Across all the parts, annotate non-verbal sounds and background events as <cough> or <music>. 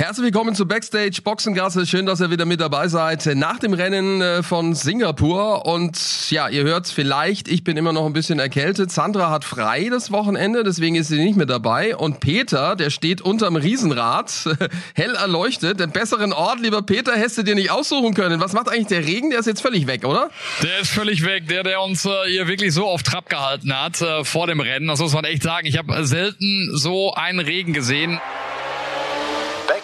Herzlich willkommen zu Backstage Boxengasse. Schön, dass ihr wieder mit dabei seid. Nach dem Rennen äh, von Singapur. Und ja, ihr hört vielleicht, ich bin immer noch ein bisschen erkältet. Sandra hat frei das Wochenende, deswegen ist sie nicht mit dabei. Und Peter, der steht unterm Riesenrad, <laughs> hell erleuchtet. Den besseren Ort, lieber Peter, hättest du dir nicht aussuchen können. Was macht eigentlich der Regen? Der ist jetzt völlig weg, oder? Der ist völlig weg. Der, der uns äh, hier wirklich so auf Trab gehalten hat äh, vor dem Rennen. Das muss man echt sagen. Ich habe selten so einen Regen gesehen.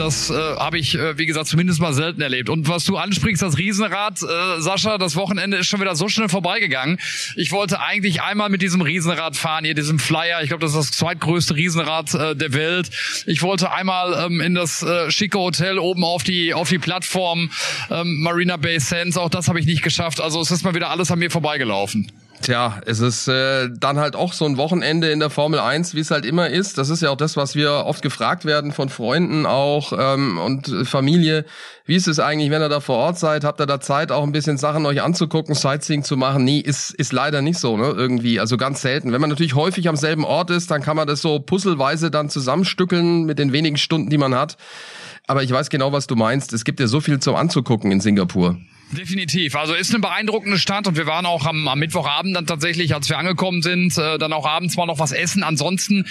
Das äh, habe ich, äh, wie gesagt, zumindest mal selten erlebt. Und was du ansprichst, das Riesenrad, äh, Sascha, das Wochenende ist schon wieder so schnell vorbeigegangen. Ich wollte eigentlich einmal mit diesem Riesenrad fahren, hier diesem Flyer. Ich glaube, das ist das zweitgrößte Riesenrad äh, der Welt. Ich wollte einmal ähm, in das äh, schicke Hotel oben auf die auf die Plattform ähm, Marina Bay Sands. Auch das habe ich nicht geschafft. Also es ist mal wieder alles an mir vorbeigelaufen. Tja, es ist äh, dann halt auch so ein Wochenende in der Formel 1, wie es halt immer ist. Das ist ja auch das, was wir oft gefragt werden von Freunden auch ähm, und Familie. Wie ist es eigentlich, wenn ihr da vor Ort seid? Habt ihr da Zeit, auch ein bisschen Sachen euch anzugucken, Sightseeing zu machen? Nee, ist, ist leider nicht so, ne? Irgendwie. Also ganz selten. Wenn man natürlich häufig am selben Ort ist, dann kann man das so puzzleweise dann zusammenstückeln mit den wenigen Stunden, die man hat. Aber ich weiß genau, was du meinst. Es gibt ja so viel zum Anzugucken in Singapur. Definitiv. Also ist eine beeindruckende Stadt und wir waren auch am, am Mittwochabend dann tatsächlich, als wir angekommen sind, äh, dann auch abends mal noch was essen. Ansonsten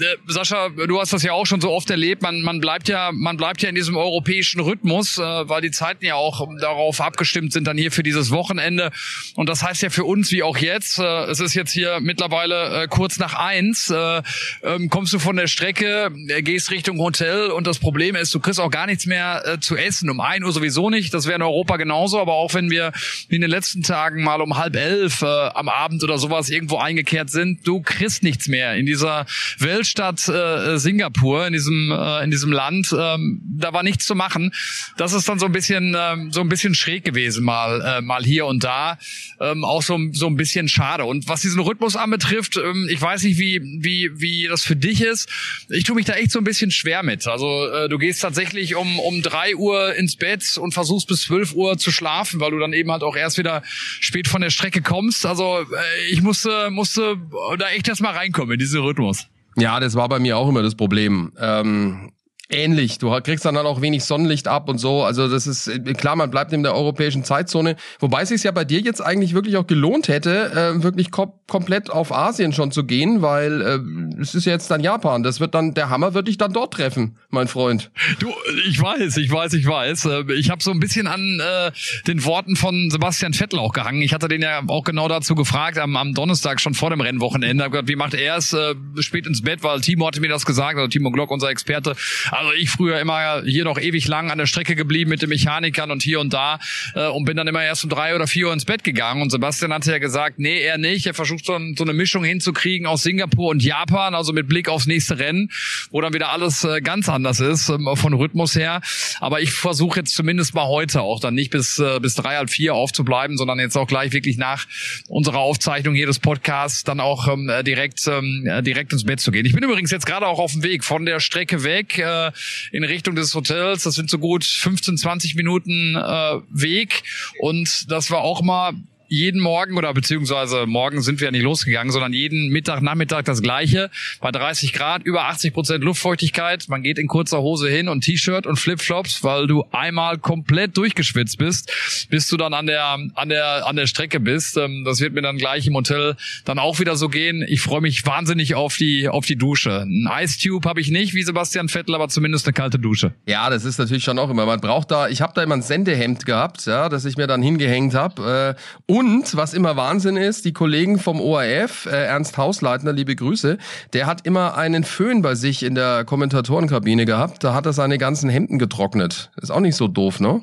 äh, Sascha, du hast das ja auch schon so oft erlebt. Man, man bleibt ja, man bleibt ja in diesem europäischen Rhythmus, äh, weil die Zeiten ja auch darauf abgestimmt sind dann hier für dieses Wochenende. Und das heißt ja für uns wie auch jetzt. Äh, es ist jetzt hier mittlerweile äh, kurz nach eins. Äh, ähm, kommst du von der Strecke, äh, gehst Richtung Hotel und das Problem ist, du kriegst auch gar nichts mehr äh, zu essen. Um ein Uhr sowieso nicht. Das wäre in Europa genauso. Aber auch wenn wir in den letzten Tagen mal um halb elf äh, am Abend oder sowas irgendwo eingekehrt sind, du kriegst nichts mehr in dieser Welt Weltstadt äh, Singapur, in diesem äh, in diesem Land, ähm, da war nichts zu machen. Das ist dann so ein bisschen ähm, so ein bisschen schräg gewesen mal äh, mal hier und da, ähm, auch so so ein bisschen schade. Und was diesen Rhythmus anbetrifft, ähm, ich weiß nicht wie wie wie das für dich ist. Ich tue mich da echt so ein bisschen schwer mit. Also äh, du gehst tatsächlich um um drei Uhr ins Bett und versuchst bis zwölf Uhr zu schlafen, weil du dann eben halt auch erst wieder spät von der Strecke kommst. Also äh, ich musste musste da echt erst mal reinkommen in diesen Rhythmus. Ja, das war bei mir auch immer das Problem. Ähm, ähnlich. Du kriegst dann halt auch wenig Sonnenlicht ab und so. Also das ist klar, man bleibt in der europäischen Zeitzone. Wobei es sich ja bei dir jetzt eigentlich wirklich auch gelohnt hätte, äh, wirklich kom komplett auf Asien schon zu gehen, weil äh, es ist ja jetzt dann Japan. Das wird dann der Hammer wird dich dann dort treffen, mein Freund. Du, ich weiß, ich weiß, ich weiß. Äh, ich habe so ein bisschen an äh, den Worten von Sebastian Vettel auch gehangen. Ich hatte den ja auch genau dazu gefragt am, am Donnerstag schon vor dem Rennwochenende. Hab gesagt, wie macht er es äh, spät ins Bett, weil Timo hatte mir das gesagt, also Timo Glock, unser Experte. Also ich früher immer hier noch ewig lang an der Strecke geblieben mit den Mechanikern und hier und da äh, und bin dann immer erst um drei oder vier Uhr ins Bett gegangen. Und Sebastian hatte ja gesagt, nee, er nicht. Er versucht so, so eine Mischung hinzukriegen aus Singapur und Japan, also mit Blick aufs nächste Rennen, wo dann wieder alles äh, ganz anders ist ähm, von Rhythmus her. Aber ich versuche jetzt zumindest mal heute auch dann nicht bis äh, bis drei halb vier aufzubleiben, sondern jetzt auch gleich wirklich nach unserer Aufzeichnung jedes Podcasts dann auch ähm, direkt ähm, direkt ins Bett zu gehen. Ich bin übrigens jetzt gerade auch auf dem Weg von der Strecke weg. Äh, in Richtung des Hotels. Das sind so gut 15, 20 Minuten äh, Weg. Und das war auch mal jeden Morgen oder beziehungsweise morgen sind wir ja nicht losgegangen, sondern jeden Mittag, Nachmittag das gleiche. Bei 30 Grad, über 80 Prozent Luftfeuchtigkeit. Man geht in kurzer Hose hin und T-Shirt und Flipflops, weil du einmal komplett durchgeschwitzt bist, bis du dann an der, an der, an der Strecke bist. Ähm, das wird mir dann gleich im Hotel dann auch wieder so gehen. Ich freue mich wahnsinnig auf die, auf die Dusche. Ein Ice Tube habe ich nicht, wie Sebastian Vettel, aber zumindest eine kalte Dusche. Ja, das ist natürlich schon auch immer. Man braucht da, ich habe da immer ein Sendehemd gehabt, ja, das ich mir dann hingehängt habe. Äh, und was immer Wahnsinn ist, die Kollegen vom ORF, äh, Ernst Hausleitner, liebe Grüße, der hat immer einen Föhn bei sich in der Kommentatorenkabine gehabt. Da hat er seine ganzen Hemden getrocknet. Ist auch nicht so doof, ne?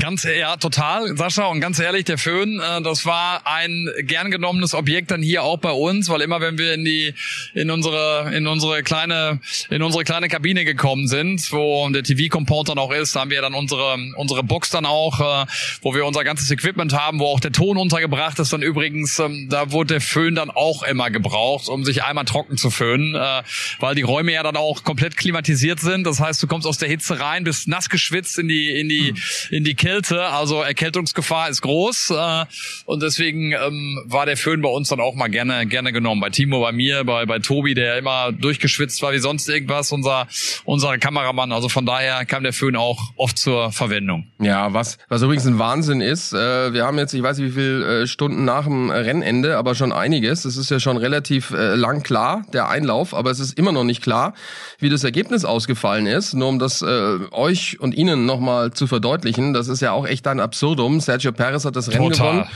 Ganz ja, total, Sascha. Und ganz ehrlich, der Föhn, äh, das war ein gern genommenes Objekt dann hier auch bei uns, weil immer wenn wir in die in unsere in unsere kleine in unsere kleine Kabine gekommen sind, wo der TV-Compound dann auch ist, haben wir dann unsere unsere Box dann auch, äh, wo wir unser ganzes Equipment haben, wo auch der Ton untergebracht ist. Dann übrigens, ähm, da wurde der Föhn dann auch immer gebraucht, um sich einmal trocken zu föhnen, äh, weil die Räume ja dann auch komplett klimatisiert sind. Das heißt, du kommst aus der Hitze rein, bist nass geschwitzt in die in die in die die Kälte, also Erkältungsgefahr ist groß äh, und deswegen ähm, war der Föhn bei uns dann auch mal gerne gerne genommen. Bei Timo, bei mir, bei bei Tobi, der immer durchgeschwitzt war wie sonst irgendwas, unser unser Kameramann. Also von daher kam der Föhn auch oft zur Verwendung. Ja, was was übrigens ein Wahnsinn ist. Äh, wir haben jetzt, ich weiß nicht wie viele äh, Stunden nach dem Rennende, aber schon einiges. Es ist ja schon relativ lang klar der Einlauf, aber es ist immer noch nicht klar, wie das Ergebnis ausgefallen ist. Nur um das äh, euch und Ihnen nochmal zu verdeutlichen das ist ja auch echt ein Absurdum. Sergio Perez hat das Rennen Total. gewonnen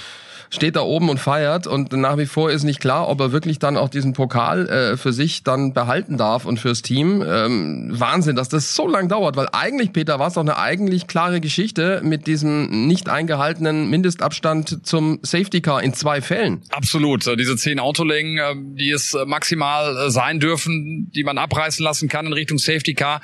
steht da oben und feiert und nach wie vor ist nicht klar, ob er wirklich dann auch diesen Pokal äh, für sich dann behalten darf und fürs Team. Ähm, Wahnsinn, dass das so lang dauert, weil eigentlich, Peter, war es doch eine eigentlich klare Geschichte mit diesem nicht eingehaltenen Mindestabstand zum Safety Car in zwei Fällen. Absolut. Diese zehn Autolängen, äh, die es maximal äh, sein dürfen, die man abreißen lassen kann in Richtung Safety Car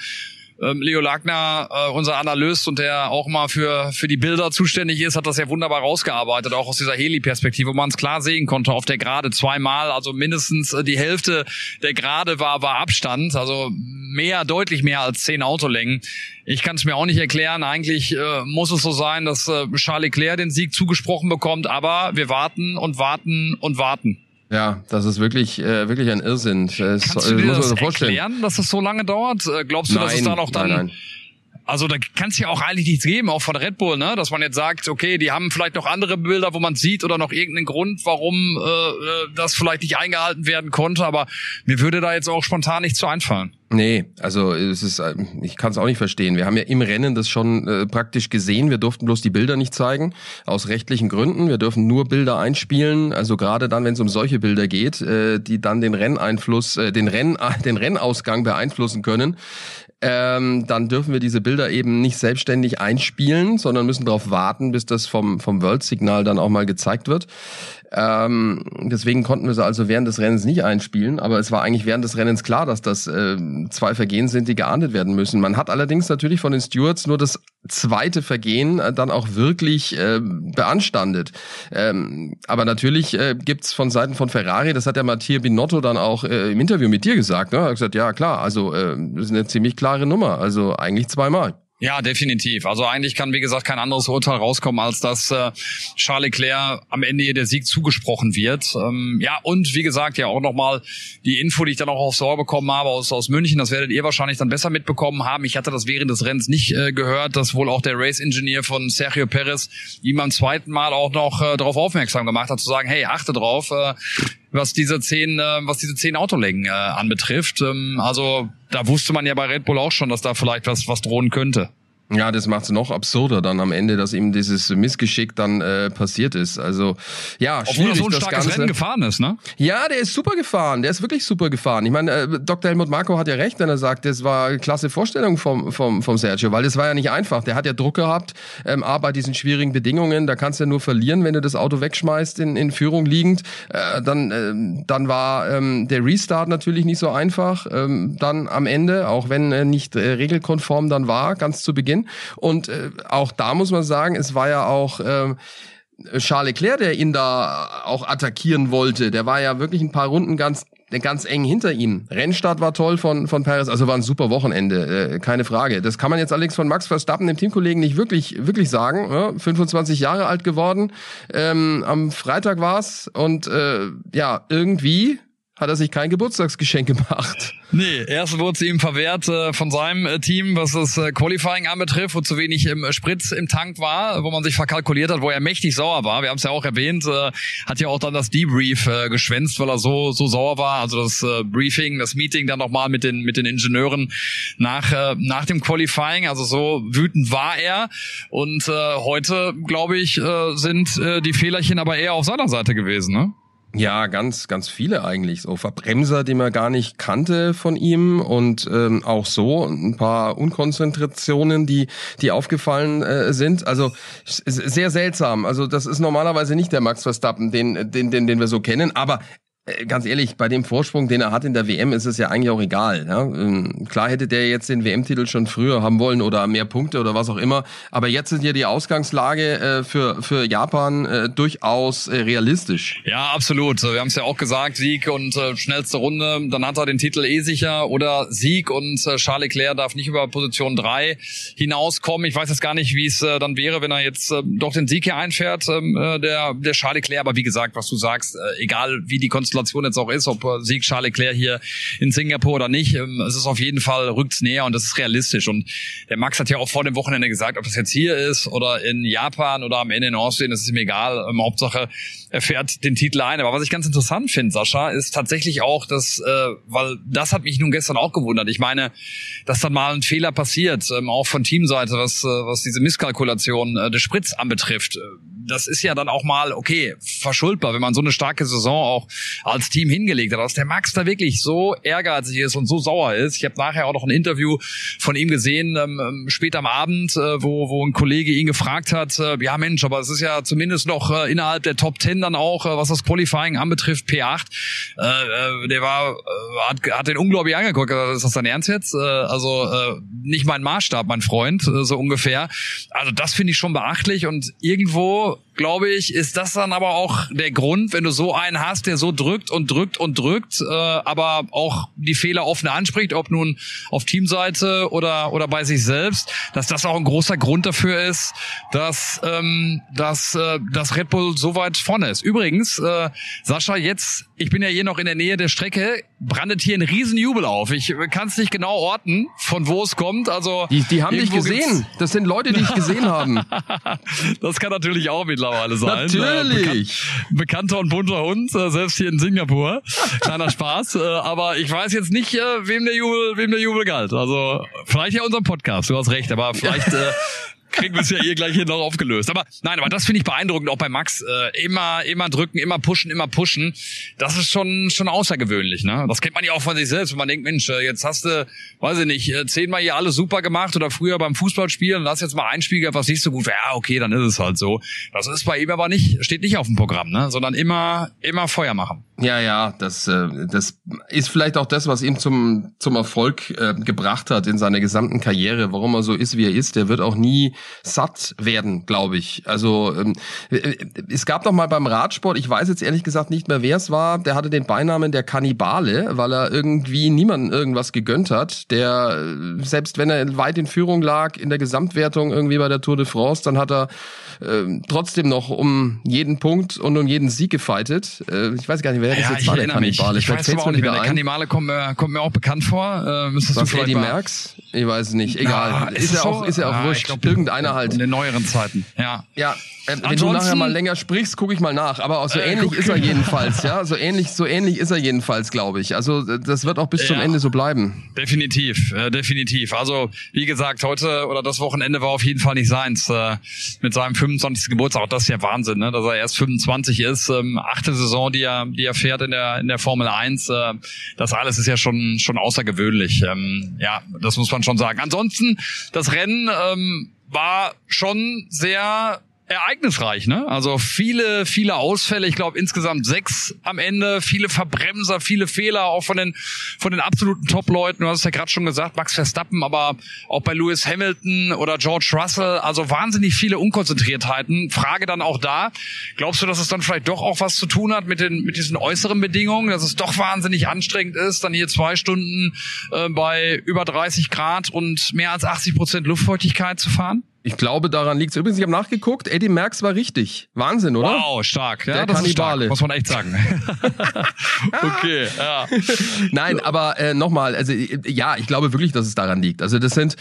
ähm, Leo Lagner, äh, unser Analyst und der auch mal für, für die Bilder zuständig ist, hat das ja wunderbar rausgearbeitet, auch aus dieser Heli-Perspektive, wo man es klar sehen konnte auf der Gerade zweimal, also mindestens äh, die Hälfte der Gerade war, war Abstand, also mehr, deutlich mehr als zehn Autolängen. Ich kann es mir auch nicht erklären. Eigentlich äh, muss es so sein, dass äh, Charles Leclerc den Sieg zugesprochen bekommt, aber wir warten und warten und warten. Ja, das ist wirklich, äh, wirklich ein Irrsinn. Das, Kannst du dir das, das erklären, dass das so lange dauert? Äh, glaubst du, nein, dass es da noch dann... Nein, nein. Also da kann es ja auch eigentlich nichts geben, auch von Red Bull, ne? dass man jetzt sagt, okay, die haben vielleicht noch andere Bilder, wo man sieht oder noch irgendeinen Grund, warum äh, äh das vielleicht nicht eingehalten werden konnte. Aber mir würde da jetzt auch spontan nichts zu einfallen. Nee, also es ist, äh, ich kann es auch nicht verstehen. Wir haben ja im Rennen das schon äh, praktisch gesehen. Wir durften bloß die Bilder nicht zeigen, aus rechtlichen Gründen. Wir dürfen nur Bilder einspielen. Also gerade dann, wenn es um solche Bilder geht, äh, die dann den Renneinfluss, äh, den Renn, <laughs> den Rennausgang beeinflussen können, ähm, dann dürfen wir diese Bilder eben nicht selbstständig einspielen, sondern müssen darauf warten, bis das vom, vom World-Signal dann auch mal gezeigt wird. Ähm, deswegen konnten wir sie also während des Rennens nicht einspielen, aber es war eigentlich während des Rennens klar, dass das äh, zwei Vergehen sind, die geahndet werden müssen. Man hat allerdings natürlich von den Stewards nur das zweite Vergehen äh, dann auch wirklich äh, beanstandet. Ähm, aber natürlich äh, gibt's von Seiten von Ferrari, das hat der Mattia Binotto dann auch äh, im Interview mit dir gesagt, ne? Er hat gesagt, ja klar, also äh, das ist eine ziemlich klare Nummer, also eigentlich zweimal. Ja, definitiv. Also eigentlich kann, wie gesagt, kein anderes Urteil rauskommen, als dass äh, Charles Leclerc am Ende hier der Sieg zugesprochen wird. Ähm, ja, und wie gesagt, ja auch nochmal die Info, die ich dann auch aufs Ohr bekommen habe aus, aus München, das werdet ihr wahrscheinlich dann besser mitbekommen haben. Ich hatte das während des Rennens nicht äh, gehört, dass wohl auch der Race-Engineer von Sergio Perez ihm beim zweiten Mal auch noch äh, darauf aufmerksam gemacht hat, zu sagen, hey, achte drauf, äh, was diese zehn, äh, was diese zehn Autolängen äh, anbetrifft. Ähm, also da wusste man ja bei Red Bull auch schon, dass da vielleicht was, was drohen könnte. Ja, das macht es noch absurder dann am Ende, dass ihm dieses Missgeschick dann äh, passiert ist. Also ja, Obwohl schwierig, er so ein starkes Ganze. Rennen gefahren ist, ne? Ja, der ist super gefahren. Der ist wirklich super gefahren. Ich meine, äh, Dr. Helmut Marko hat ja recht, wenn er sagt, das war eine klasse Vorstellung vom, vom, vom Sergio, weil das war ja nicht einfach. Der hat ja Druck gehabt, ähm, aber bei diesen schwierigen Bedingungen, da kannst du ja nur verlieren, wenn du das Auto wegschmeißt in, in Führung liegend. Äh, dann, äh, dann war ähm, der Restart natürlich nicht so einfach. Ähm, dann am Ende, auch wenn er nicht äh, regelkonform dann war, ganz zu Beginn Beginn. Und äh, auch da muss man sagen, es war ja auch äh, Charles Leclerc, der ihn da auch attackieren wollte. Der war ja wirklich ein paar Runden ganz ganz eng hinter ihm. Rennstart war toll von, von Perez, also war ein super Wochenende, äh, keine Frage. Das kann man jetzt allerdings von Max Verstappen, dem Teamkollegen, nicht wirklich, wirklich sagen. Ja, 25 Jahre alt geworden, ähm, am Freitag war's und äh, ja, irgendwie hat er sich kein Geburtstagsgeschenk gemacht. Nee, erst wurde sie ihm verwehrt äh, von seinem äh, Team, was das äh, Qualifying anbetrifft, wo zu wenig ähm, Sprit im Tank war, wo man sich verkalkuliert hat, wo er mächtig sauer war. Wir haben es ja auch erwähnt, äh, hat ja auch dann das Debrief äh, geschwänzt, weil er so so sauer war. Also das äh, Briefing, das Meeting dann nochmal mit den mit den Ingenieuren nach nach dem Qualifying. Also so wütend war er. Und heute, glaube ich, sind die Fehlerchen aber eher auf seiner Seite gewesen. Ne? Ja, ganz, ganz viele eigentlich. So Verbremser, die man gar nicht kannte von ihm und ähm, auch so ein paar Unkonzentrationen, die, die aufgefallen äh, sind. Also sehr seltsam. Also das ist normalerweise nicht der Max Verstappen, den, den, den, den wir so kennen. Aber ganz ehrlich, bei dem Vorsprung, den er hat in der WM, ist es ja eigentlich auch egal. Ja? Ähm, klar hätte der jetzt den WM-Titel schon früher haben wollen oder mehr Punkte oder was auch immer. Aber jetzt sind ja die Ausgangslage äh, für, für Japan äh, durchaus äh, realistisch. Ja, absolut. Wir haben es ja auch gesagt, Sieg und äh, schnellste Runde. Dann hat er den Titel eh sicher. Oder Sieg und äh, Charles Leclerc darf nicht über Position 3 hinauskommen. Ich weiß jetzt gar nicht, wie es äh, dann wäre, wenn er jetzt äh, doch den Sieg hier einfährt, ähm, äh, der, der Charles Leclerc. Aber wie gesagt, was du sagst, äh, egal wie die Konstellation Konstellation jetzt auch ist, ob Sieg Charles Leclerc hier in Singapur oder nicht, ähm, es ist auf jeden Fall rückt's näher und das ist realistisch. Und der Max hat ja auch vor dem Wochenende gesagt, ob das jetzt hier ist oder in Japan oder am Ende in Austin, das ist ihm egal. Ähm, Hauptsache, er fährt den Titel ein. Aber was ich ganz interessant finde, Sascha, ist tatsächlich auch, dass, äh, weil das hat mich nun gestern auch gewundert. Ich meine, dass dann mal ein Fehler passiert, ähm, auch von Teamseite, was, äh, was diese Misskalkulation äh, des Spritz anbetrifft. Das ist ja dann auch mal, okay, verschuldbar, wenn man so eine starke Saison auch als Team hingelegt hat. Dass der Max da wirklich so ehrgeizig ist und so sauer ist. Ich habe nachher auch noch ein Interview von ihm gesehen, ähm, ähm spät am Abend, äh, wo, wo ein Kollege ihn gefragt hat, äh, ja Mensch, aber es ist ja zumindest noch äh, innerhalb der Top Ten dann auch, äh, was das Qualifying anbetrifft, P8. Äh, äh, der war, äh, hat, hat den unglaublich angeguckt. Ist das dein Ernst jetzt? Also nicht mein Maßstab, mein Freund, so ungefähr. Also das finde ich schon beachtlich und irgendwo glaube ich, ist das dann aber auch der Grund, wenn du so einen hast, der so drückt und drückt und drückt, äh, aber auch die Fehler offen anspricht, ob nun auf Teamseite oder oder bei sich selbst, dass das auch ein großer Grund dafür ist, dass ähm, dass äh, dass Red Bull so weit vorne ist. Übrigens, äh, Sascha, jetzt, ich bin ja hier noch in der Nähe der Strecke, brandet hier ein Riesenjubel auf. Ich kann es nicht genau orten, von wo es kommt. Also die, die haben dich gesehen. Das sind Leute, die dich gesehen haben. <laughs> das kann natürlich auch mittlerweile sein. Natürlich. Bekan bekannter und bunter Hund, äh, selbst hier in Singapur. Kleiner Spaß. Äh, aber ich weiß jetzt nicht, äh, wem der Jubel, wem der Jubel galt. Also vielleicht ja unserem Podcast. Du hast recht. Aber vielleicht <laughs> kriegen wir es ja hier gleich hier noch aufgelöst. Aber nein, aber das finde ich beeindruckend, auch bei Max. Äh, immer, immer drücken, immer pushen, immer pushen. Das ist schon, schon außergewöhnlich. Ne? Das kennt man ja auch von sich selbst, wenn man denkt, Mensch, äh, jetzt hast du, weiß ich nicht, äh, zehnmal hier alles super gemacht oder früher beim Fußballspielen hast jetzt mal ein Spiel was nicht so gut war. Ja, okay, dann ist es halt so. Das ist bei ihm aber nicht, steht nicht auf dem Programm, ne? sondern immer, immer Feuer machen. Ja, ja, das, äh, das ist vielleicht auch das, was ihm zum, zum Erfolg äh, gebracht hat in seiner gesamten Karriere, warum er so ist, wie er ist. Der wird auch nie satt werden, glaube ich. Also ähm, äh, es gab doch mal beim Radsport, ich weiß jetzt ehrlich gesagt nicht mehr, wer es war, der hatte den Beinamen der Kannibale, weil er irgendwie niemandem irgendwas gegönnt hat. Der, äh, selbst wenn er weit in Führung lag in der Gesamtwertung irgendwie bei der Tour de France, dann hat er äh, trotzdem noch um jeden Punkt und um jeden Sieg gefeitet. Äh, ich weiß gar nicht, wer das ja, jetzt war, der Kannibale. Ich, ich weiß aber auch nicht mehr, der Kannibale kommt mir, kommt mir auch bekannt vor. Äh, müsstest was, du Eddie Merckx? Ich weiß es nicht. Egal. Ja, ist, ist ja auch, ist ja auch ah, wurscht. Glaub, Irgendeiner halt. In den neueren Zeiten. Ja. Ja. Äh, wenn du nachher mal länger sprichst, gucke ich mal nach. Aber auch so äh, ähnlich ist er jedenfalls, <laughs> ja. So ähnlich, so ähnlich ist er jedenfalls, glaube ich. Also das wird auch bis ja, zum Ende so bleiben. Definitiv, äh, definitiv. Also wie gesagt, heute oder das Wochenende war auf jeden Fall nicht seins. Äh, mit seinem 25. Geburtstag, auch das ist ja Wahnsinn, ne? dass er erst 25 ist. Ähm, achte Saison, die er, die er fährt in der in der Formel 1. Äh, das alles ist ja schon schon außergewöhnlich. Ähm, ja, das muss man schon sagen. Ansonsten das Rennen ähm, war schon sehr ereignisreich, ne? Also viele, viele Ausfälle. Ich glaube insgesamt sechs am Ende. Viele Verbremser, viele Fehler auch von den von den absoluten Top-Leuten. Du hast es ja gerade schon gesagt, Max Verstappen, aber auch bei Lewis Hamilton oder George Russell. Also wahnsinnig viele Unkonzentriertheiten. Frage dann auch da: Glaubst du, dass es dann vielleicht doch auch was zu tun hat mit den mit diesen äußeren Bedingungen, dass es doch wahnsinnig anstrengend ist, dann hier zwei Stunden äh, bei über 30 Grad und mehr als 80 Prozent Luftfeuchtigkeit zu fahren? Ich glaube, daran liegt es. Übrigens, ich habe nachgeguckt, Eddie Merckx war richtig. Wahnsinn, oder? Wow, stark. Ja, Der das Kannibale. Stark, muss man echt sagen. <laughs> <laughs> okay, ja. Nein, aber äh, nochmal, also ja, ich glaube wirklich, dass es daran liegt. Also das sind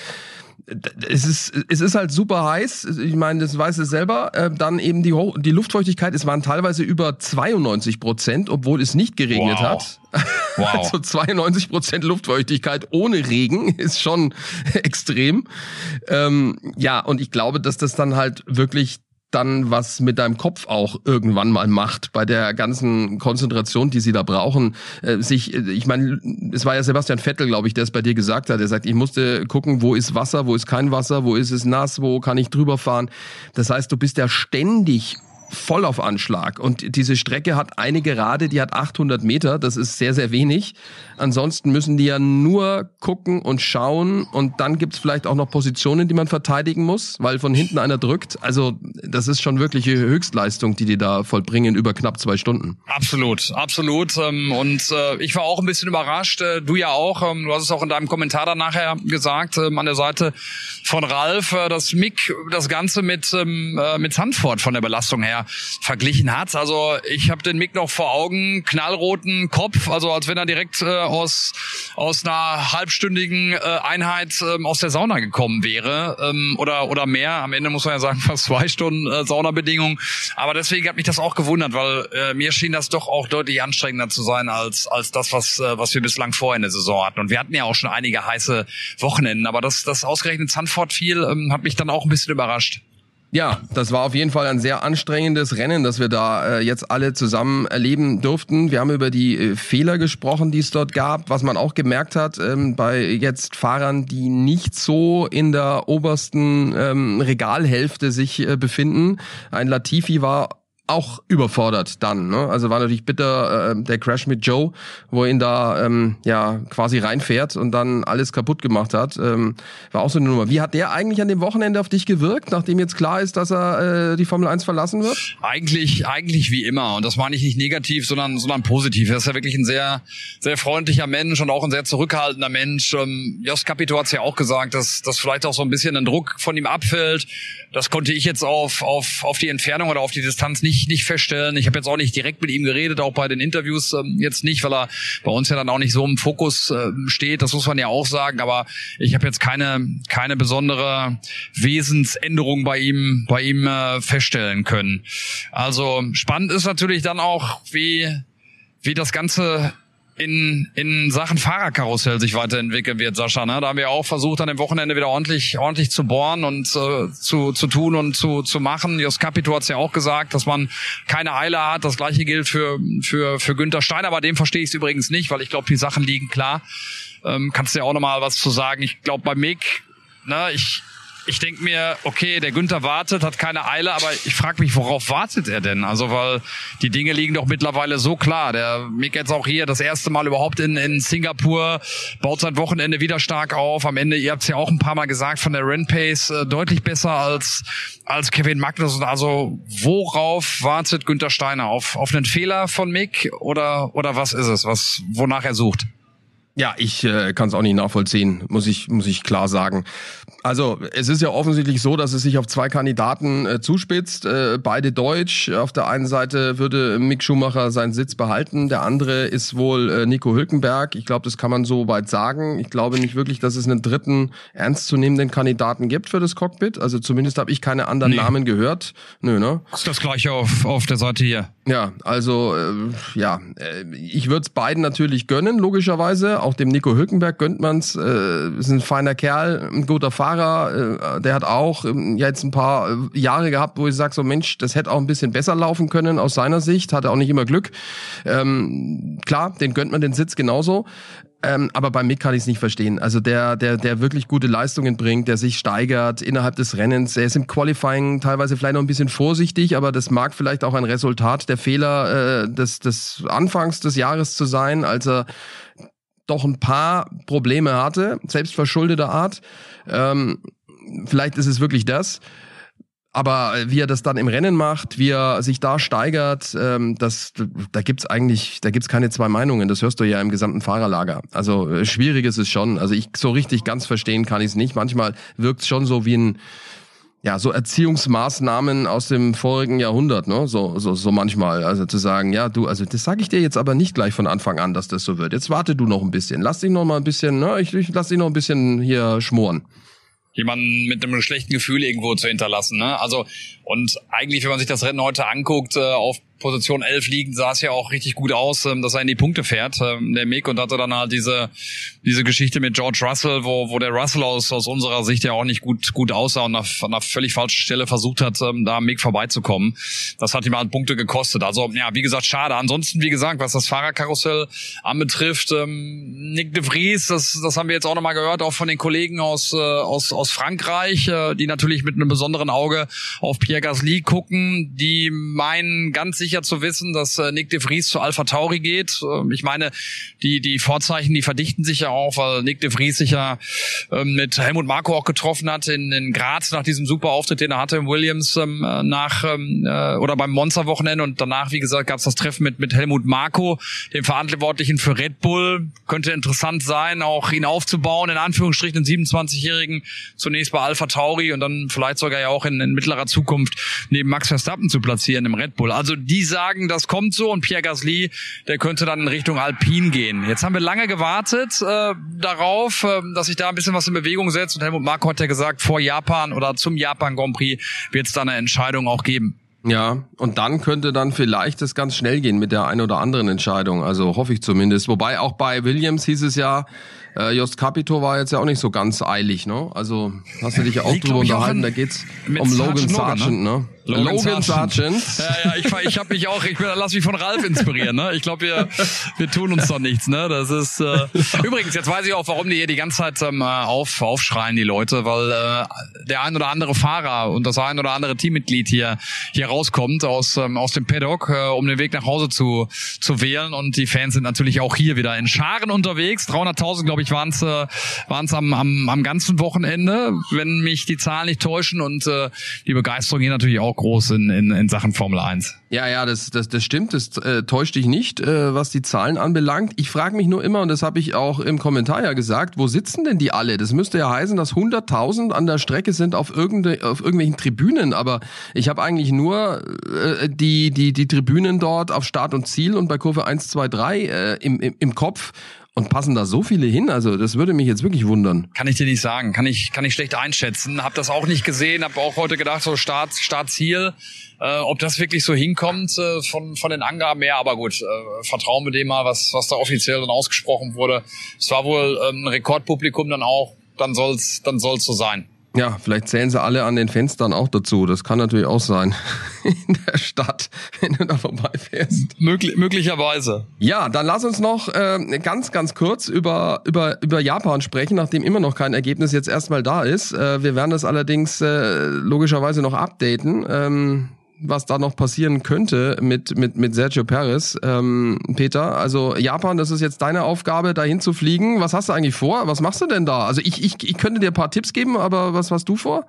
es ist, es ist halt super heiß. Ich meine, das weiß es selber. Äh, dann eben die, Ho die Luftfeuchtigkeit, es waren teilweise über 92 Prozent, obwohl es nicht geregnet wow. hat. <laughs> Wow. Also 92 Prozent Luftfeuchtigkeit ohne Regen <laughs> ist schon <laughs> extrem. Ähm, ja, und ich glaube, dass das dann halt wirklich dann was mit deinem Kopf auch irgendwann mal macht bei der ganzen Konzentration, die sie da brauchen. Äh, sich, äh, ich meine, es war ja Sebastian Vettel, glaube ich, der es bei dir gesagt hat. Er sagt, ich musste gucken, wo ist Wasser, wo ist kein Wasser, wo ist es nass, wo kann ich drüber fahren. Das heißt, du bist ja ständig voll auf Anschlag. Und diese Strecke hat eine Gerade, die hat 800 Meter. Das ist sehr, sehr wenig. Ansonsten müssen die ja nur gucken und schauen. Und dann gibt's vielleicht auch noch Positionen, die man verteidigen muss, weil von hinten einer drückt. Also das ist schon wirkliche Höchstleistung, die die da vollbringen über knapp zwei Stunden. Absolut, absolut. Ähm, und äh, ich war auch ein bisschen überrascht. Äh, du ja auch. Ähm, du hast es auch in deinem Kommentar dann nachher gesagt, ähm, an der Seite von Ralf, äh, dass Mick das Ganze mit, mit Sandford von der Belastung her verglichen hat. Also ich habe den Mick noch vor Augen, knallroten Kopf, also als wenn er direkt äh, aus aus einer halbstündigen äh, Einheit äh, aus der Sauna gekommen wäre ähm, oder oder mehr. Am Ende muss man ja sagen <laughs> fast zwei Stunden äh, Saunabedingungen. Aber deswegen hat mich das auch gewundert, weil äh, mir schien das doch auch deutlich anstrengender zu sein als als das, was äh, was wir bislang vor in der Saison hatten. Und wir hatten ja auch schon einige heiße Wochenenden, aber das das ausgerechnet Sanford fiel, ähm, hat mich dann auch ein bisschen überrascht. Ja, das war auf jeden Fall ein sehr anstrengendes Rennen, das wir da äh, jetzt alle zusammen erleben durften. Wir haben über die äh, Fehler gesprochen, die es dort gab, was man auch gemerkt hat ähm, bei jetzt Fahrern, die nicht so in der obersten ähm, Regalhälfte sich äh, befinden. Ein Latifi war auch überfordert dann. Ne? Also war natürlich bitter äh, der Crash mit Joe, wo ihn da ähm, ja quasi reinfährt und dann alles kaputt gemacht hat. Ähm, war auch so eine Nummer. Wie hat der eigentlich an dem Wochenende auf dich gewirkt, nachdem jetzt klar ist, dass er äh, die Formel 1 verlassen wird? Eigentlich, eigentlich wie immer. Und das meine ich nicht negativ, sondern, sondern positiv. Er ist ja wirklich ein sehr, sehr freundlicher Mensch und auch ein sehr zurückhaltender Mensch. Ähm, Jos Capito hat es ja auch gesagt, dass, dass vielleicht auch so ein bisschen ein Druck von ihm abfällt. Das konnte ich jetzt auf, auf, auf die Entfernung oder auf die Distanz nicht nicht, nicht feststellen. Ich habe jetzt auch nicht direkt mit ihm geredet, auch bei den Interviews ähm, jetzt nicht, weil er bei uns ja dann auch nicht so im Fokus äh, steht. Das muss man ja auch sagen. Aber ich habe jetzt keine, keine besondere Wesensänderung bei ihm, bei ihm äh, feststellen können. Also spannend ist natürlich dann auch, wie, wie das Ganze in, in Sachen Fahrerkarussell sich weiterentwickeln wird, Sascha. Ne? Da haben wir auch versucht, an dem Wochenende wieder ordentlich, ordentlich zu bohren und äh, zu, zu tun und zu, zu machen. Jos Capito hat es ja auch gesagt, dass man keine Eile hat. Das gleiche gilt für, für, für Günther Steiner. Bei dem verstehe ich es übrigens nicht, weil ich glaube, die Sachen liegen klar. Ähm, kannst du ja auch nochmal was zu sagen. Ich glaube, bei Mick, ne, ich, ich denke mir, okay, der Günther wartet, hat keine Eile, aber ich frage mich, worauf wartet er denn? Also, weil die Dinge liegen doch mittlerweile so klar. Der Mick jetzt auch hier das erste Mal überhaupt in, in Singapur, baut sein Wochenende wieder stark auf. Am Ende, ihr habt es ja auch ein paar Mal gesagt, von der Rennpace äh, deutlich besser als, als Kevin Magnussen. Also, worauf wartet Günther Steiner? Auf, auf einen Fehler von Mick oder, oder was ist es, was, wonach er sucht? Ja, ich äh, kann es auch nicht nachvollziehen, muss ich, muss ich klar sagen. Also es ist ja offensichtlich so, dass es sich auf zwei Kandidaten äh, zuspitzt. Äh, beide deutsch. Auf der einen Seite würde Mick Schumacher seinen Sitz behalten. Der andere ist wohl äh, Nico Hülkenberg. Ich glaube, das kann man so weit sagen. Ich glaube nicht wirklich, dass es einen dritten ernstzunehmenden Kandidaten gibt für das Cockpit. Also zumindest habe ich keine anderen nee. Namen gehört. Nö, ne? Ist das gleiche auf, auf der Seite hier. Ja, also äh, ja, äh, ich würde es beiden natürlich gönnen, logischerweise. Auch dem Nico Hülkenberg gönnt man's. Äh, ist ein feiner Kerl, ein guter Fahrer. Äh, der hat auch äh, jetzt ein paar äh, Jahre gehabt, wo ich sage, so Mensch, das hätte auch ein bisschen besser laufen können aus seiner Sicht. Hatte auch nicht immer Glück. Ähm, klar, den gönnt man den Sitz genauso. Ähm, aber bei Mick kann ich es nicht verstehen. Also der, der, der wirklich gute Leistungen bringt, der sich steigert innerhalb des Rennens. Er ist im Qualifying teilweise vielleicht noch ein bisschen vorsichtig, aber das mag vielleicht auch ein Resultat der Fehler äh, des, des Anfangs des Jahres zu sein, als er doch ein paar Probleme hatte, selbstverschuldeter Art. Ähm, vielleicht ist es wirklich das. Aber wie er das dann im Rennen macht, wie er sich da steigert, ähm, das, da gibt's eigentlich, da gibt's keine zwei Meinungen. Das hörst du ja im gesamten Fahrerlager. Also äh, schwierig ist es schon. Also ich so richtig ganz verstehen kann ich es nicht. Manchmal wirkt es schon so wie ein, ja, so Erziehungsmaßnahmen aus dem vorigen Jahrhundert, ne? So, so, so manchmal. Also zu sagen, ja, du, also das sage ich dir jetzt aber nicht gleich von Anfang an, dass das so wird. Jetzt warte du noch ein bisschen. Lass dich noch mal ein bisschen, ne? Ich, ich lass dich noch ein bisschen hier schmoren jemanden mit einem schlechten Gefühl irgendwo zu hinterlassen. Ne? Also und eigentlich, wenn man sich das Rennen heute anguckt, äh, auf Position 11 liegen, sah es ja auch richtig gut aus, ähm, dass er in die Punkte fährt, ähm, der Mick, und hatte dann halt diese, diese Geschichte mit George Russell, wo, wo der Russell aus, aus unserer Sicht ja auch nicht gut, gut aussah und auf einer völlig falschen Stelle versucht hat, ähm, da am Mick vorbeizukommen. Das hat ihm halt Punkte gekostet. Also, ja, wie gesagt, schade. Ansonsten, wie gesagt, was das Fahrerkarussell anbetrifft, ähm, Nick de Vries, das, das haben wir jetzt auch nochmal gehört, auch von den Kollegen aus, äh, aus, aus Frankreich, äh, die natürlich mit einem besonderen Auge auf Pierre Gasly gucken, die meinen ganz sicher zu wissen, dass äh, Nick de Vries zu Alpha Tauri geht. Äh, ich meine, die, die Vorzeichen, die verdichten sich ja auch, weil Nick de Vries sich ja äh, mit Helmut Marko auch getroffen hat in, in Graz nach diesem super Auftritt, den er hatte im Williams ähm, nach ähm, äh, oder beim Monster-Wochenende und danach, wie gesagt, gab es das Treffen mit, mit Helmut Marko, dem Verantwortlichen für Red Bull. Könnte interessant sein, auch ihn aufzubauen, in Anführungsstrichen, den 27-Jährigen, zunächst bei Alpha Tauri und dann vielleicht sogar ja auch in, in mittlerer Zukunft neben Max Verstappen zu platzieren im Red Bull. Also die sagen, das kommt so und Pierre Gasly, der könnte dann in Richtung Alpine gehen. Jetzt haben wir lange gewartet äh, darauf, äh, dass sich da ein bisschen was in Bewegung setzt und Helmut Marko hat ja gesagt, vor Japan oder zum Japan Grand Prix wird es da eine Entscheidung auch geben. Ja, und dann könnte dann vielleicht es ganz schnell gehen mit der ein oder anderen Entscheidung. Also hoffe ich zumindest. Wobei auch bei Williams hieß es ja, äh, Jost Capito war jetzt ja auch nicht so ganz eilig, ne? Also hast du dich ja auch drüber unterhalten, da geht's um Logan Sargent, ne? Logan, Logan Sargent. <laughs> Ja, ja, ich, ich habe mich auch, ich lass mich von Ralf inspirieren. Ne? Ich glaube, wir, wir tun uns doch nichts. Ne? Das ist äh, übrigens, jetzt weiß ich auch, warum die hier die ganze Zeit ähm, auf, aufschreien, die Leute, weil äh, der ein oder andere Fahrer und das ein oder andere Teammitglied hier, hier rauskommt aus, ähm, aus dem Paddock, äh, um den Weg nach Hause zu, zu wählen. Und die Fans sind natürlich auch hier wieder in Scharen unterwegs. 300.000, glaube ich, waren es äh, am, am, am ganzen Wochenende, wenn mich die Zahlen nicht täuschen. Und äh, die Begeisterung hier natürlich auch groß in, in, in Sachen Formel 1. Ja, ja, das, das, das stimmt, das äh, täuscht dich nicht, äh, was die Zahlen anbelangt. Ich frage mich nur immer, und das habe ich auch im Kommentar ja gesagt, wo sitzen denn die alle? Das müsste ja heißen, dass 100.000 an der Strecke sind auf, irgende, auf irgendwelchen Tribünen, aber ich habe eigentlich nur äh, die, die, die Tribünen dort auf Start und Ziel und bei Kurve 1, 2, 3 äh, im, im, im Kopf. Und passen da so viele hin? Also das würde mich jetzt wirklich wundern. Kann ich dir nicht sagen. Kann ich, kann ich schlecht einschätzen. Hab das auch nicht gesehen. Hab auch heute gedacht, so Start, Startziel. Äh, ob das wirklich so hinkommt äh, von, von den Angaben her, aber gut, äh, vertrauen wir dem mal, was, was da offiziell dann ausgesprochen wurde. Es war wohl ähm, ein Rekordpublikum dann auch, dann soll's, dann soll's so sein. Ja, vielleicht zählen sie alle an den Fenstern auch dazu. Das kann natürlich auch sein. <laughs> In der Stadt, wenn du da vorbeifährst. Möglich, möglicherweise. Ja, dann lass uns noch äh, ganz, ganz kurz über, über, über Japan sprechen, nachdem immer noch kein Ergebnis jetzt erstmal da ist. Äh, wir werden das allerdings äh, logischerweise noch updaten. Ähm, was da noch passieren könnte mit, mit, mit Sergio Perez. Ähm, Peter, also Japan, das ist jetzt deine Aufgabe, dahin zu fliegen. Was hast du eigentlich vor? Was machst du denn da? Also ich, ich, ich könnte dir ein paar Tipps geben, aber was hast du vor?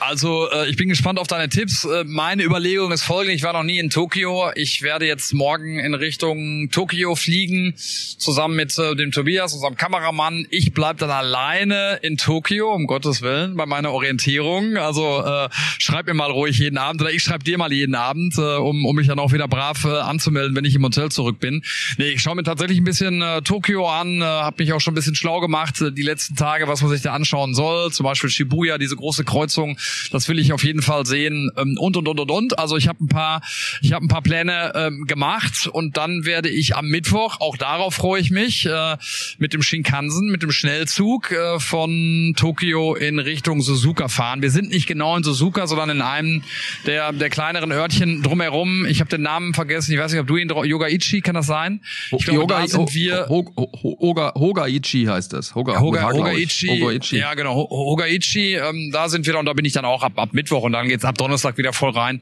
Also äh, ich bin gespannt auf deine Tipps. Äh, meine Überlegung ist folgende. Ich war noch nie in Tokio. Ich werde jetzt morgen in Richtung Tokio fliegen, zusammen mit äh, dem Tobias, unserem Kameramann. Ich bleib dann alleine in Tokio, um Gottes Willen, bei meiner Orientierung. Also äh, schreib mir mal ruhig jeden Abend oder ich schreib dir mal mal jeden Abend, äh, um, um mich dann auch wieder brav äh, anzumelden, wenn ich im Hotel zurück bin. Nee, ich schaue mir tatsächlich ein bisschen äh, Tokio an, äh, habe mich auch schon ein bisschen schlau gemacht äh, die letzten Tage, was man sich da anschauen soll. Zum Beispiel Shibuya, diese große Kreuzung, das will ich auf jeden Fall sehen ähm, und und und und und. Also ich habe ein paar, ich habe ein paar Pläne ähm, gemacht und dann werde ich am Mittwoch, auch darauf freue ich mich, äh, mit dem Shinkansen, mit dem Schnellzug äh, von Tokio in Richtung Suzuka fahren. Wir sind nicht genau in Suzuka, sondern in einem der der kleinen kleineren Örtchen drumherum. Ich habe den Namen vergessen. Ich weiß nicht, ob du ihn Yogaichi kann das sein? Ich glaube, Yoga, da sind wir Hoga, Hogaichi heißt das. Hoga, Hoga, Hogaichi. Hogaichi. Ja, genau. Hogaichi. Ähm, da sind wir und da bin ich dann auch ab, ab Mittwoch und dann geht's ab Donnerstag wieder voll rein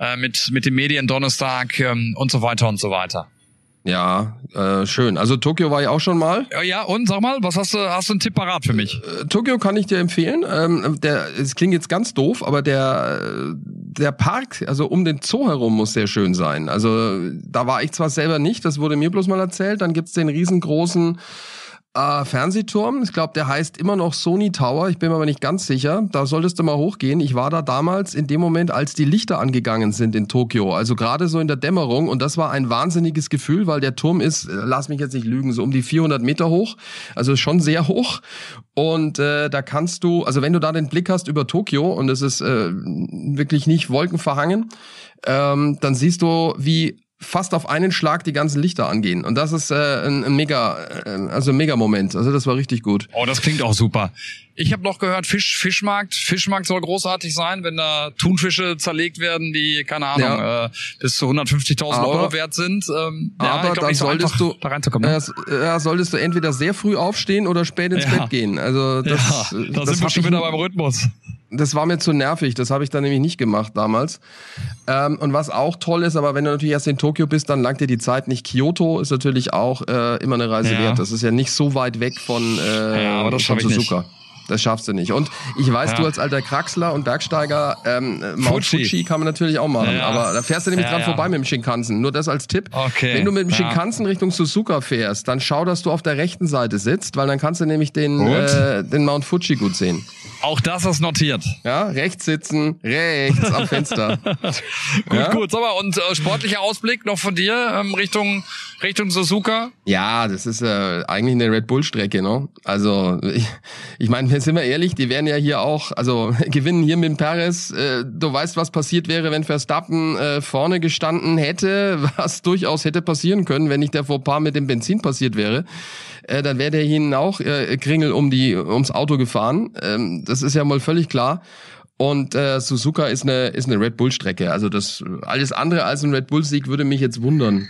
äh, mit mit dem Medien Donnerstag ähm, und so weiter und so weiter. Ja, äh, schön. Also Tokio war ich auch schon mal. Ja, und sag mal, was hast du, hast du einen Tipp parat für mich? Äh, Tokio kann ich dir empfehlen. Ähm, der, es klingt jetzt ganz doof, aber der, der Park, also um den Zoo herum muss sehr schön sein. Also da war ich zwar selber nicht, das wurde mir bloß mal erzählt. Dann gibt's den riesengroßen äh, Fernsehturm. Ich glaube, der heißt immer noch Sony Tower. Ich bin mir aber nicht ganz sicher. Da solltest du mal hochgehen. Ich war da damals in dem Moment, als die Lichter angegangen sind in Tokio. Also gerade so in der Dämmerung. Und das war ein wahnsinniges Gefühl, weil der Turm ist, äh, lass mich jetzt nicht lügen, so um die 400 Meter hoch. Also schon sehr hoch. Und äh, da kannst du, also wenn du da den Blick hast über Tokio und es ist äh, wirklich nicht wolkenverhangen, ähm, dann siehst du, wie fast auf einen Schlag die ganzen Lichter angehen. Und das ist äh, ein, ein mega, äh, also ein mega Moment. Also das war richtig gut. Oh, das klingt auch super. Ich habe noch gehört, Fisch, Fischmarkt. Fischmarkt soll großartig sein, wenn da Thunfische zerlegt werden, die, keine Ahnung, ja. äh, bis zu 150.000 Euro wert sind. Ähm, aber ja, glaub, dann so solltest du, da reinzukommen. Ne? Äh, solltest du entweder sehr früh aufstehen oder spät ins ja. Bett gehen. Also das, ja, da das sind wir schon wieder beim Rhythmus das war mir zu nervig. Das habe ich dann nämlich nicht gemacht damals. Ähm, und was auch toll ist, aber wenn du natürlich erst in Tokio bist, dann langt dir die Zeit nicht. Kyoto ist natürlich auch äh, immer eine Reise ja. wert. Das ist ja nicht so weit weg von, äh, ja, aber das von Suzuka. Nicht. Das schaffst du nicht. Und ich weiß, ja. du als alter Kraxler und Bergsteiger, ähm, Mount Fuji. Fuji kann man natürlich auch machen. Ja. Aber da fährst du nämlich ja, dran vorbei mit dem Shinkansen. Nur das als Tipp. Okay. Wenn du mit dem Shinkansen Richtung Suzuka fährst, dann schau, dass du auf der rechten Seite sitzt, weil dann kannst du nämlich den, äh, den Mount Fuji gut sehen. Auch das ist notiert. Ja, rechts sitzen, rechts am Fenster. <laughs> gut, gut. Sag mal, und äh, sportlicher Ausblick noch von dir ähm, Richtung Richtung Suzuka? Ja, das ist äh, eigentlich eine Red Bull Strecke, ne? Also ich, ich meine, sind wir ehrlich, die werden ja hier auch, also <laughs> gewinnen hier mit Perez. Äh, du weißt, was passiert wäre, wenn Verstappen äh, vorne gestanden hätte, <laughs> was durchaus hätte passieren können, wenn nicht der Fauxpas mit dem Benzin passiert wäre. Äh, dann wäre der ihnen auch äh, Kringel um die ums Auto gefahren. Ähm, das ist ja mal völlig klar. Und äh, Suzuka ist eine ist eine Red Bull Strecke. Also das alles andere als ein Red Bull Sieg würde mich jetzt wundern.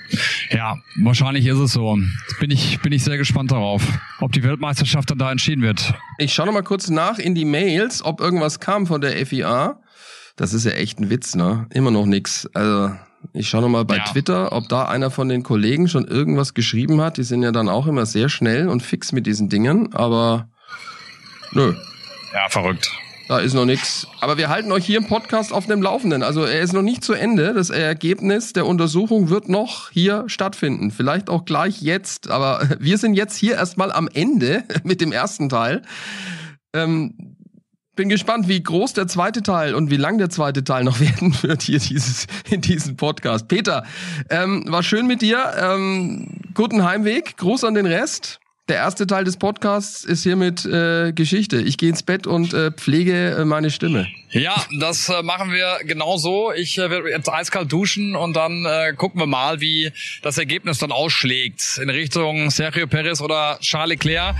Ja, wahrscheinlich ist es so. Jetzt bin ich bin ich sehr gespannt darauf, ob die Weltmeisterschaft dann da entschieden wird. Ich schaue noch mal kurz nach in die Mails, ob irgendwas kam von der FIA. Das ist ja echt ein Witz, ne? Immer noch nix. Also ich schaue noch mal bei ja. Twitter, ob da einer von den Kollegen schon irgendwas geschrieben hat. Die sind ja dann auch immer sehr schnell und fix mit diesen Dingen, aber nö. Ja, verrückt. Da ist noch nichts. Aber wir halten euch hier im Podcast auf dem Laufenden. Also er ist noch nicht zu Ende. Das Ergebnis der Untersuchung wird noch hier stattfinden. Vielleicht auch gleich jetzt. Aber <laughs> wir sind jetzt hier erstmal am Ende <laughs> mit dem ersten Teil. Ähm, bin gespannt, wie groß der zweite Teil und wie lang der zweite Teil noch <laughs> werden wird hier dieses, in diesem Podcast. Peter, ähm, war schön mit dir. Ähm, guten Heimweg. Gruß an den Rest. Der erste Teil des Podcasts ist hiermit äh, Geschichte. Ich gehe ins Bett und äh, pflege äh, meine Stimme. Ja, das äh, machen wir genau so. Ich äh, werde jetzt eiskalt duschen und dann äh, gucken wir mal, wie das Ergebnis dann ausschlägt in Richtung Sergio Perez oder Charles Leclerc.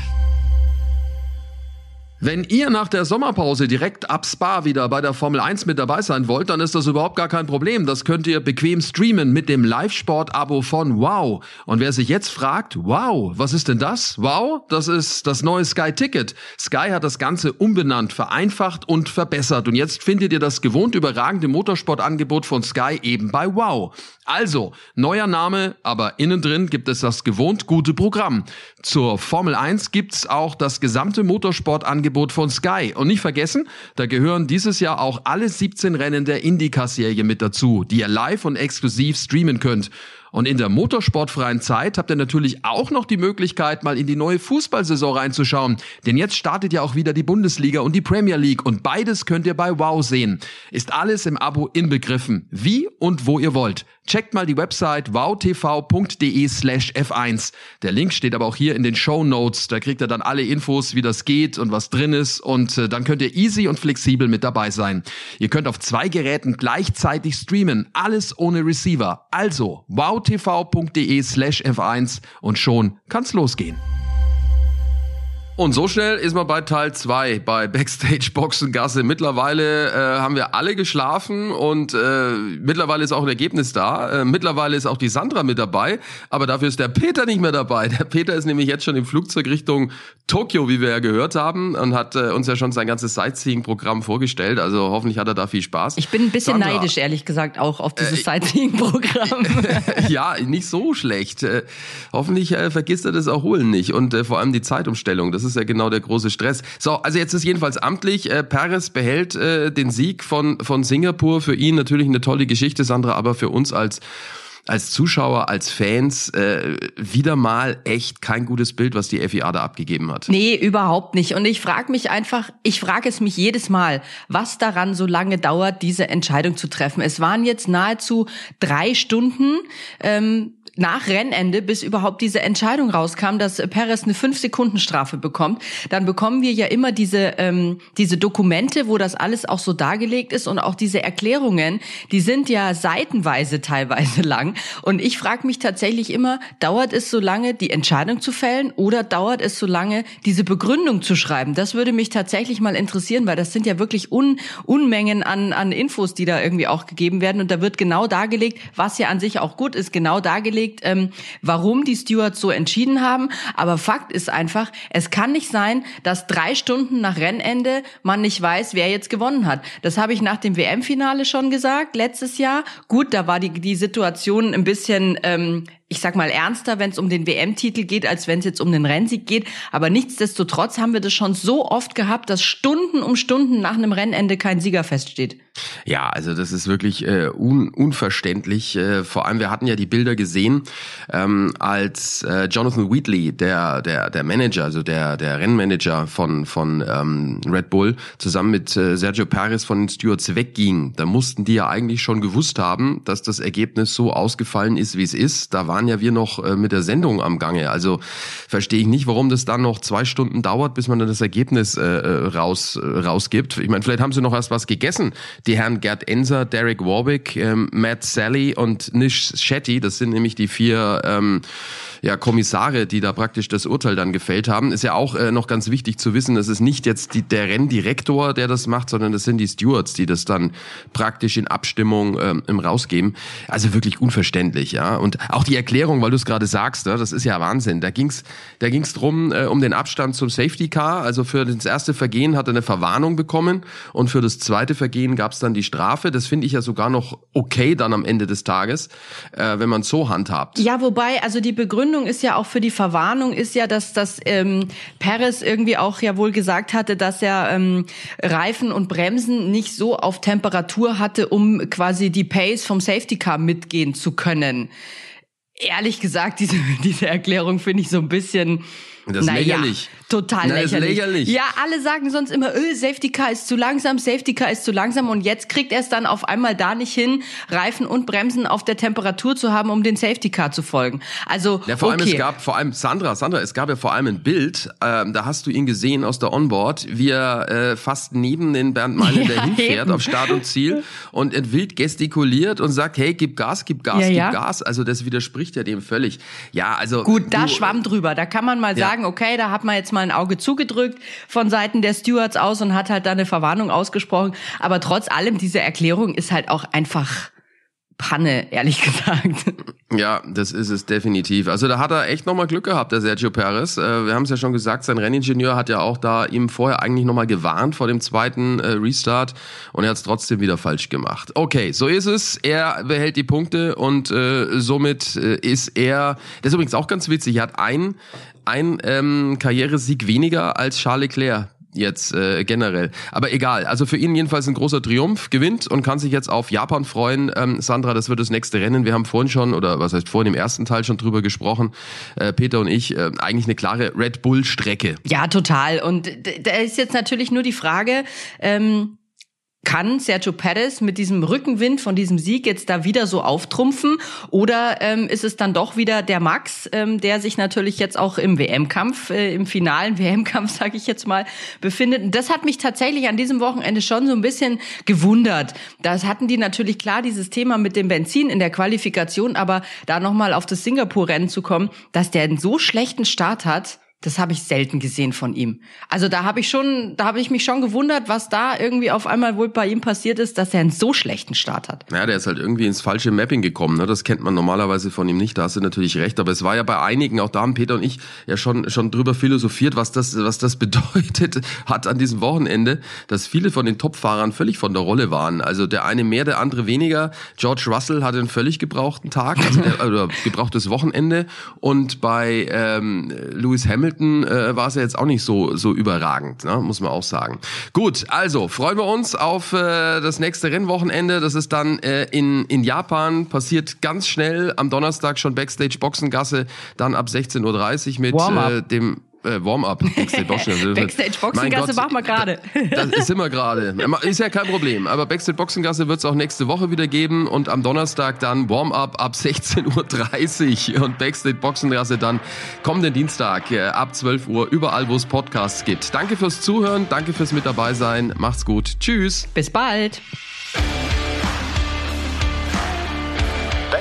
Wenn ihr nach der Sommerpause direkt ab Spa wieder bei der Formel 1 mit dabei sein wollt, dann ist das überhaupt gar kein Problem. Das könnt ihr bequem streamen mit dem Live-Sport-Abo von Wow. Und wer sich jetzt fragt, wow, was ist denn das? Wow, das ist das neue Sky Ticket. Sky hat das Ganze umbenannt, vereinfacht und verbessert. Und jetzt findet ihr das gewohnt überragende Motorsportangebot von Sky eben bei Wow. Also, neuer Name, aber innen drin gibt es das gewohnt gute Programm. Zur Formel 1 gibt's auch das gesamte Motorsportangebot von Sky. Und nicht vergessen, da gehören dieses Jahr auch alle 17 Rennen der IndyCar-Serie mit dazu, die ihr live und exklusiv streamen könnt. Und in der motorsportfreien Zeit habt ihr natürlich auch noch die Möglichkeit, mal in die neue Fußballsaison reinzuschauen. Denn jetzt startet ja auch wieder die Bundesliga und die Premier League und beides könnt ihr bei Wow sehen. Ist alles im Abo inbegriffen. Wie und wo ihr wollt. Checkt mal die Website wowtv.de slash f1. Der Link steht aber auch hier in den Show Notes. Da kriegt ihr dann alle Infos, wie das geht und was drin ist. Und äh, dann könnt ihr easy und flexibel mit dabei sein. Ihr könnt auf zwei Geräten gleichzeitig streamen. Alles ohne Receiver. Also wowtv.de slash f1 und schon kann's losgehen. Und so schnell ist man bei Teil 2 bei Backstage Boxengasse. Mittlerweile äh, haben wir alle geschlafen und äh, mittlerweile ist auch ein Ergebnis da. Äh, mittlerweile ist auch die Sandra mit dabei, aber dafür ist der Peter nicht mehr dabei. Der Peter ist nämlich jetzt schon im Flugzeug Richtung Tokio, wie wir ja gehört haben, und hat äh, uns ja schon sein ganzes Sightseeing-Programm vorgestellt. Also hoffentlich hat er da viel Spaß. Ich bin ein bisschen Sandra, neidisch, ehrlich gesagt, auch auf dieses äh, Sightseeing-Programm. <laughs> ja, nicht so schlecht. Äh, hoffentlich äh, vergisst er das Erholen nicht und äh, vor allem die Zeitumstellung. Das ist ja genau der große Stress. So, also jetzt ist jedenfalls amtlich. Äh, Perez behält äh, den Sieg von, von Singapur. Für ihn natürlich eine tolle Geschichte, Sandra, aber für uns als als Zuschauer, als Fans äh, wieder mal echt kein gutes Bild, was die FIA da abgegeben hat. Nee, überhaupt nicht. Und ich frage mich einfach, ich frage es mich jedes Mal, was daran so lange dauert, diese Entscheidung zu treffen. Es waren jetzt nahezu drei Stunden. Ähm, nach Rennende, bis überhaupt diese Entscheidung rauskam, dass Perez eine fünf Sekunden Strafe bekommt, dann bekommen wir ja immer diese ähm, diese Dokumente, wo das alles auch so dargelegt ist und auch diese Erklärungen, die sind ja seitenweise teilweise lang. Und ich frage mich tatsächlich immer, dauert es so lange, die Entscheidung zu fällen, oder dauert es so lange, diese Begründung zu schreiben? Das würde mich tatsächlich mal interessieren, weil das sind ja wirklich Un Unmengen an an Infos, die da irgendwie auch gegeben werden. Und da wird genau dargelegt, was ja an sich auch gut ist, genau dargelegt dargelegt, ähm, warum die Stewards so entschieden haben. Aber Fakt ist einfach, es kann nicht sein, dass drei Stunden nach Rennende man nicht weiß, wer jetzt gewonnen hat. Das habe ich nach dem WM-Finale schon gesagt, letztes Jahr. Gut, da war die, die Situation ein bisschen ähm, ich sag mal, ernster, wenn es um den WM-Titel geht, als wenn es jetzt um den Rennsieg geht. Aber nichtsdestotrotz haben wir das schon so oft gehabt, dass Stunden um Stunden nach einem Rennende kein Sieger feststeht. Ja, also das ist wirklich äh, un unverständlich. Äh, vor allem, wir hatten ja die Bilder gesehen, ähm, als äh, Jonathan Wheatley, der der der Manager, also der der Rennmanager von von ähm, Red Bull, zusammen mit äh, Sergio Perez von den Stewards wegging. Da mussten die ja eigentlich schon gewusst haben, dass das Ergebnis so ausgefallen ist, wie es ist. Da war waren ja wir noch äh, mit der Sendung am Gange. Also verstehe ich nicht, warum das dann noch zwei Stunden dauert, bis man dann das Ergebnis äh, äh raus, äh, rausgibt. Ich meine, vielleicht haben sie noch erst was gegessen. Die Herren Gerd Enser, Derek Warwick, ähm, Matt Sally und Nish Shetty, das sind nämlich die vier ähm, ja, Kommissare, die da praktisch das Urteil dann gefällt haben. Ist ja auch äh, noch ganz wichtig zu wissen, das ist nicht jetzt die, der Renndirektor, der das macht, sondern das sind die Stewards, die das dann praktisch in Abstimmung ähm, rausgeben. Also wirklich unverständlich, ja. Und auch die Erklärung, weil du es gerade sagst, das ist ja Wahnsinn. Da ging's, da ging's drum äh, um den Abstand zum Safety Car. Also für das erste Vergehen hat er eine Verwarnung bekommen und für das zweite Vergehen gab's dann die Strafe. Das finde ich ja sogar noch okay dann am Ende des Tages, äh, wenn man so handhabt. Ja, wobei, also die Begründung ist ja auch für die Verwarnung ist ja, dass das ähm, Perez irgendwie auch ja wohl gesagt hatte, dass er ähm, Reifen und Bremsen nicht so auf Temperatur hatte, um quasi die Pace vom Safety Car mitgehen zu können. Ehrlich gesagt, diese, <laughs> diese Erklärung finde ich so ein bisschen das ist naja, lächerlich. Total Na, lächerlich. Lächerlich. Ja, alle sagen sonst immer, öh, Safety Car ist zu langsam, Safety Car ist zu langsam und jetzt kriegt er es dann auf einmal da nicht hin, Reifen und Bremsen auf der Temperatur zu haben, um den Safety Car zu folgen. Also ja, vor okay. allem es gab vor allem Sandra, Sandra, es gab ja vor allem ein Bild, ähm, da hast du ihn gesehen aus der Onboard, wie er äh, fast neben den Bernd Meile <laughs> ja, dahin fährt auf Start und Ziel und wild gestikuliert und sagt, hey, gib Gas, gib Gas, ja, gib ja. Gas. Also das widerspricht ja dem völlig. Ja, also gut, da schwamm drüber. Da kann man mal sagen sagen, okay, da hat man jetzt mal ein Auge zugedrückt von Seiten der Stewards aus und hat halt da eine Verwarnung ausgesprochen. Aber trotz allem, diese Erklärung ist halt auch einfach Panne, ehrlich <laughs> gesagt. Ja, das ist es definitiv. Also da hat er echt nochmal Glück gehabt, der Sergio Perez. Äh, wir haben es ja schon gesagt, sein Renningenieur hat ja auch da ihm vorher eigentlich nochmal gewarnt vor dem zweiten äh, Restart und er hat es trotzdem wieder falsch gemacht. Okay, so ist es. Er behält die Punkte und äh, somit äh, ist er, das ist übrigens auch ganz witzig, er hat ein, ein ähm, Karrieresieg weniger als Charles Leclerc jetzt äh, generell. Aber egal. Also für ihn jedenfalls ein großer Triumph, gewinnt und kann sich jetzt auf Japan freuen. Ähm, Sandra, das wird das nächste Rennen. Wir haben vorhin schon, oder was heißt vorhin im ersten Teil schon drüber gesprochen, äh, Peter und ich, äh, eigentlich eine klare Red Bull-Strecke. Ja, total. Und da ist jetzt natürlich nur die Frage, ähm, kann Sergio Perez mit diesem Rückenwind von diesem Sieg jetzt da wieder so auftrumpfen? Oder ähm, ist es dann doch wieder der Max, ähm, der sich natürlich jetzt auch im WM-Kampf, äh, im finalen <laughs> WM-Kampf, sage ich jetzt mal, befindet? Und das hat mich tatsächlich an diesem Wochenende schon so ein bisschen gewundert. Das hatten die natürlich klar, dieses Thema mit dem Benzin in der Qualifikation, aber da nochmal auf das Singapur-Rennen zu kommen, dass der einen so schlechten Start hat, das habe ich selten gesehen von ihm. Also da habe ich schon, da habe ich mich schon gewundert, was da irgendwie auf einmal wohl bei ihm passiert ist, dass er einen so schlechten Start hat. Ja, der ist halt irgendwie ins falsche Mapping gekommen. Ne? Das kennt man normalerweise von ihm nicht. Da hast du natürlich recht. Aber es war ja bei einigen, auch da haben Peter und ich ja schon schon drüber philosophiert, was das was das <laughs> bedeutet hat an diesem Wochenende, dass viele von den Topfahrern völlig von der Rolle waren. Also der eine mehr, der andere weniger. George Russell hatte einen völlig gebrauchten Tag, also der, <laughs> oder gebrauchtes Wochenende. Und bei ähm, Lewis Hamilton Hamilton äh, war es ja jetzt auch nicht so, so überragend, ne? muss man auch sagen. Gut, also freuen wir uns auf äh, das nächste Rennwochenende. Das ist dann äh, in, in Japan, passiert ganz schnell am Donnerstag schon Backstage Boxengasse, dann ab 16.30 Uhr mit äh, dem äh, Warm-up. Backstage Boxengasse. Backstage Boxengasse machen wir gerade. Das ist immer gerade. Ist ja kein Problem. Aber Backstage Boxengasse wird es auch nächste Woche wieder geben und am Donnerstag dann Warm-up ab 16.30 Uhr und Backstage Boxengasse dann kommenden Dienstag äh, ab 12 Uhr überall, wo es Podcasts gibt. Danke fürs Zuhören, danke fürs mit dabei sein. Macht's gut. Tschüss. Bis bald.